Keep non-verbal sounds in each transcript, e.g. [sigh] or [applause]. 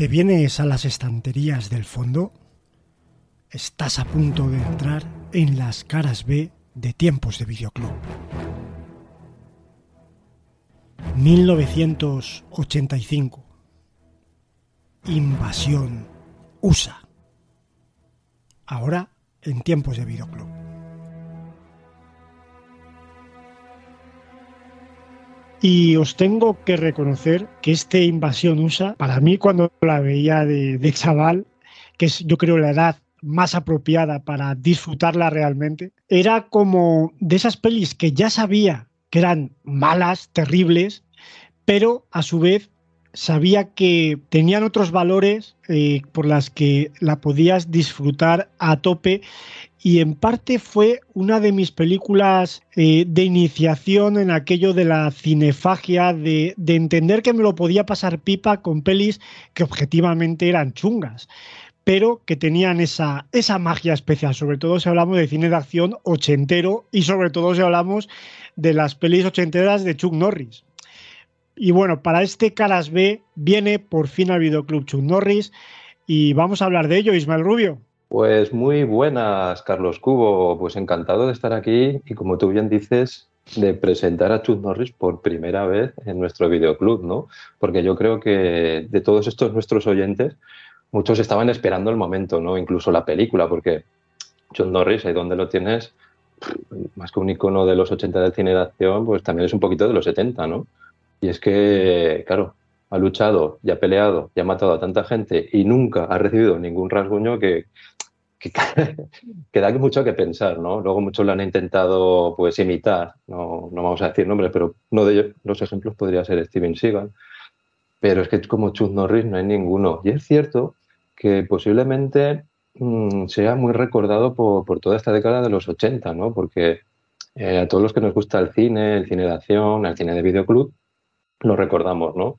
¿Te vienes a las estanterías del fondo? Estás a punto de entrar en las caras B de tiempos de videoclub. 1985. Invasión USA. Ahora en tiempos de videoclub. Y os tengo que reconocer que este Invasión USA, para mí cuando la veía de, chaval, que es yo creo la edad más apropiada para disfrutarla realmente, era como de esas pelis que ya sabía que eran malas, terribles, pero a su vez sabía que tenían otros valores eh, por las que la podías disfrutar a tope y en parte fue una de mis películas eh, de iniciación en aquello de la cinefagia, de, entender que me lo podía pasar pipa con pelis que objetivamente eran chungas pero que tenían esa, esa magia especial, sobre todo si hablamos de cine de acción ochentero y sobre todo si hablamos de las pelis ochenteras de Chuck Norris. Y bueno, para este Caras B viene por fin al videoclub Chuck Norris y vamos a hablar de ello, Ismael Rubio. Pues muy buenas, Carlos Cubo. Pues encantado de estar aquí y como tú bien dices, de presentar a Chuck Norris por primera vez en nuestro videoclub, ¿no? Porque yo creo que de todos estos nuestros oyentes, muchos estaban esperando el momento, ¿no? Incluso la película, porque Chuck Norris, ahí donde lo tienes, más que un icono de los 80 de cine de acción, pues también es un poquito de los 70, ¿no? Y es que, claro, ha luchado y ha peleado y ha matado a tanta gente y nunca ha recibido ningún rasguño que, que, [laughs] da mucho que pensar, ¿no? Luego muchos lo han intentado pues imitar, no, vamos a decir nombres, pero uno de los ejemplos podría ser Steven Seagal. Pero es que como Chuck Norris no hay ninguno. Y es cierto que posiblemente mm, sea muy recordado por, por, toda esta década de los 80, ¿no? Porque eh, a todos los que nos gusta el cine, el cine de acción, el cine de videoclub, lo recordamos, ¿no?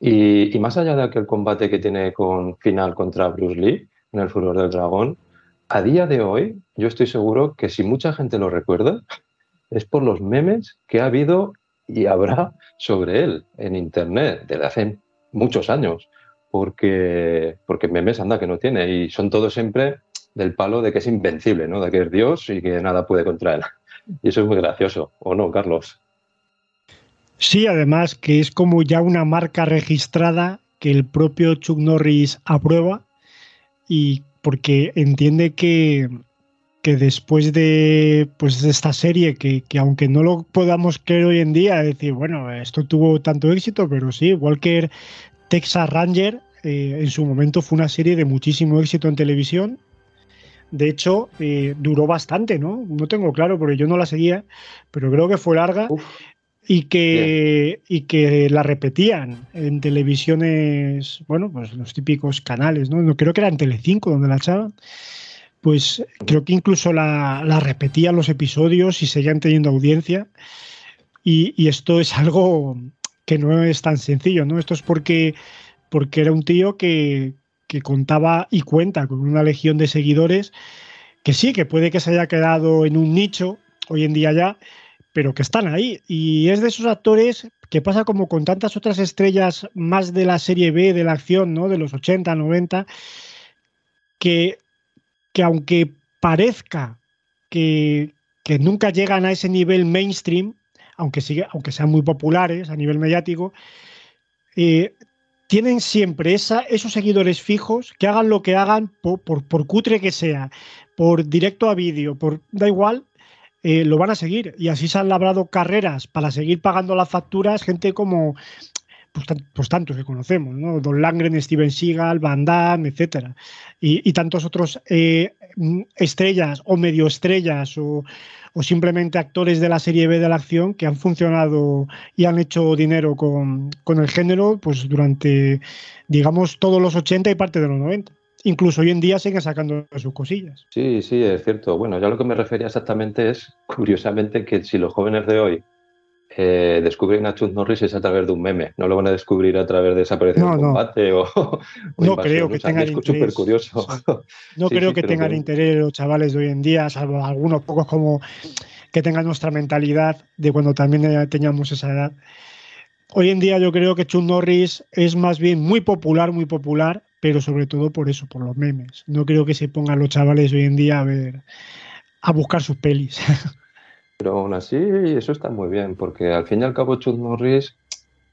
Y, más allá de aquel combate que tiene con final contra Bruce Lee en el Furor del Dragón, a día de hoy, yo estoy seguro que si mucha gente lo recuerda, es por los memes que ha habido y habrá sobre él en Internet desde hace muchos años, porque, porque memes anda que no tiene y son todos siempre del palo de que es invencible, ¿no? de que es Dios y que nada puede contra él. [laughs] Y eso es muy gracioso, ¿o no, Carlos? Sí, además que es como ya una marca registrada que el propio Chuck Norris aprueba y porque entiende que, que después de, pues, de esta serie, que, aunque no lo podamos creer hoy en día, decir, bueno, esto tuvo tanto éxito, pero sí, Walker Texas Ranger eh, en su momento fue una serie de muchísimo éxito en televisión. De hecho, eh, duró bastante, ¿no? No tengo claro porque yo no la seguía, pero creo que fue larga y que, y que la repetían en televisiones, bueno, pues los típicos canales, ¿no? Creo que era en Telecinco donde la echaban. Pues creo que incluso la, la repetían los episodios y seguían teniendo audiencia. Y, y, esto es algo que no es tan sencillo, ¿no? Esto es porque, porque era un tío que, que contaba y cuenta con una legión de seguidores que sí, que puede que se haya quedado en un nicho hoy en día ya, pero que están ahí. Y es de esos actores que pasa como con tantas otras estrellas más de la serie B, de la acción, ¿no? De los 80, 90, que, que aunque parezca que, que nunca llegan a ese nivel mainstream, aunque, sigue, aunque sean muy populares a nivel mediático, eh, tienen siempre esa, esos seguidores fijos que hagan lo que hagan, por, por, por cutre que sea, por directo a vídeo, por da igual, eh, lo van a seguir. Y así se han labrado carreras para seguir pagando las facturas, gente como pues, pues tantos que conocemos, ¿no? Don Langren, Steven Seagal, Van Damme, etcétera. Y, tantos otros eh, estrellas o medio estrellas o, o, simplemente actores de la serie B de la acción que han funcionado y han hecho dinero con, con el género pues durante, digamos, todos los 80 y parte de los 90 incluso hoy en día siguen sacando sus cosillas. Sí, sí, es cierto. Bueno, ya lo que me refería exactamente es, curiosamente, que si los jóvenes de hoy eh, descubren a Chuck Norris es a través de un meme, no lo van a descubrir a través de esa aparición no, combate o, [laughs] No creo que tengan interés. curioso. [laughs] No creo que tengan interés los chavales de hoy en día, salvo algunos pocos como que tengan nuestra mentalidad de cuando también teníamos esa edad hoy en día yo creo que Chuck Norris es más bien muy popular, muy popular, pero sobre todo por eso, por los memes. No creo que se pongan los chavales hoy en día a ver, a buscar sus pelis. [laughs] Pero aún así, eso está muy bien, porque al fin y al cabo Chuck Norris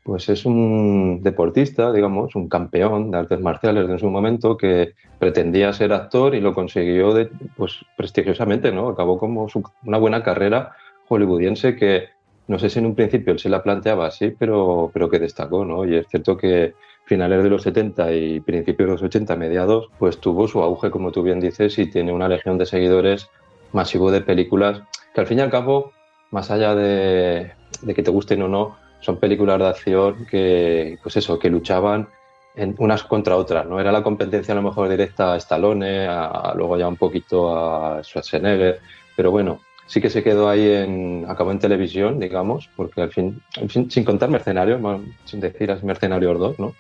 pues es un deportista, digamos, un campeón de artes marciales en su momento que pretendía ser actor y lo consiguió pues, prestigiosamente, ¿no? Acabó como una buena carrera hollywoodiense que no sé si en un principio él se la planteaba así, pero, pero que destacó, ¿no? Y es cierto que finales de los 70 y principios de los 80, mediados, pues tuvo su auge, como tú bien dices, y tiene una legión de seguidores masivo de películas que al fin y al cabo, más allá de, de que te gusten o no, son películas de acción que, pues eso, que luchaban en unas contra otras, ¿no? Era la competencia a lo mejor directa a Stallone, a, luego ya un poquito a Schwarzenegger, pero bueno, sí que se quedó ahí en, acabó en televisión, digamos, porque al fin, sin contar Mercenarios, sin decir Mercenarios 2, ¿no?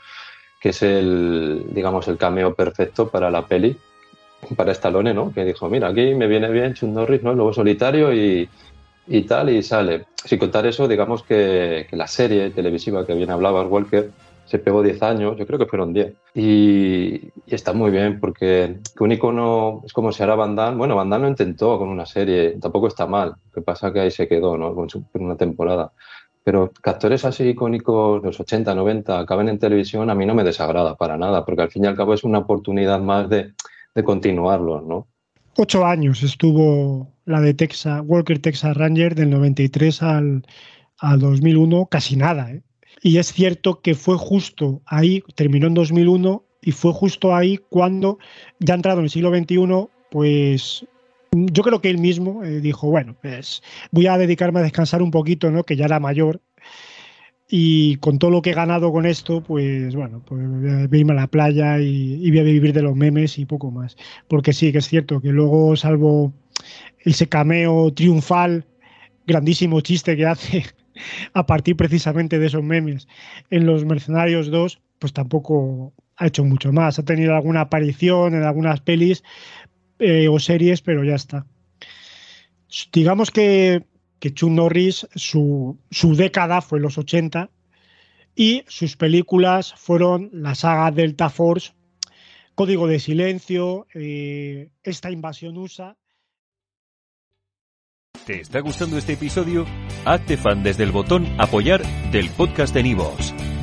Que es el, digamos, el cameo perfecto para la peli, para Stallone, ¿no? Que dijo, mira, aquí me viene bien Chuck Norris, ¿no? Luego solitario y, y tal, y sale. Sin contar eso, digamos que, la serie televisiva que bien hablabas, Walker, se pegó 10 años, yo creo que fueron 10. Y, está muy bien, porque que un icono es como si ahora Van Damme, bueno, Van Damme lo intentó con una serie, tampoco está mal, lo que pasa que ahí se quedó, ¿no? Con una temporada. Pero actores así icónicos los 80, 90 acaben en televisión, a mí no me desagrada para nada, porque al fin y al cabo es una oportunidad más de, de continuarlo, ¿no? Ocho años estuvo la de Texas, Walker Texas Ranger del 93 al, al 2001, casi nada. ¿eh? Y es cierto que fue justo ahí, terminó en 2001 y fue justo ahí cuando, ya entrado en el siglo XXI, pues yo creo que él mismo eh, dijo, bueno, pues voy a dedicarme a descansar un poquito, ¿no? que ya era mayor, y con todo lo que he ganado con esto, pues bueno, pues voy a irme a la playa y, y, voy a vivir de los memes y poco más. Porque sí, que es cierto que luego, salvo ese cameo triunfal, grandísimo chiste que hace [laughs] a partir precisamente de esos memes en Los Mercenarios 2, pues tampoco ha hecho mucho más. Ha tenido alguna aparición en algunas pelis eh, o series, pero ya está. Digamos que que Chuck Norris, su, década fue los 80 y sus películas fueron la saga Delta Force, Código de Silencio, eh, esta invasión USA. ¿Te está gustando este episodio? Hazte fan desde el botón apoyar del podcast de Nivos.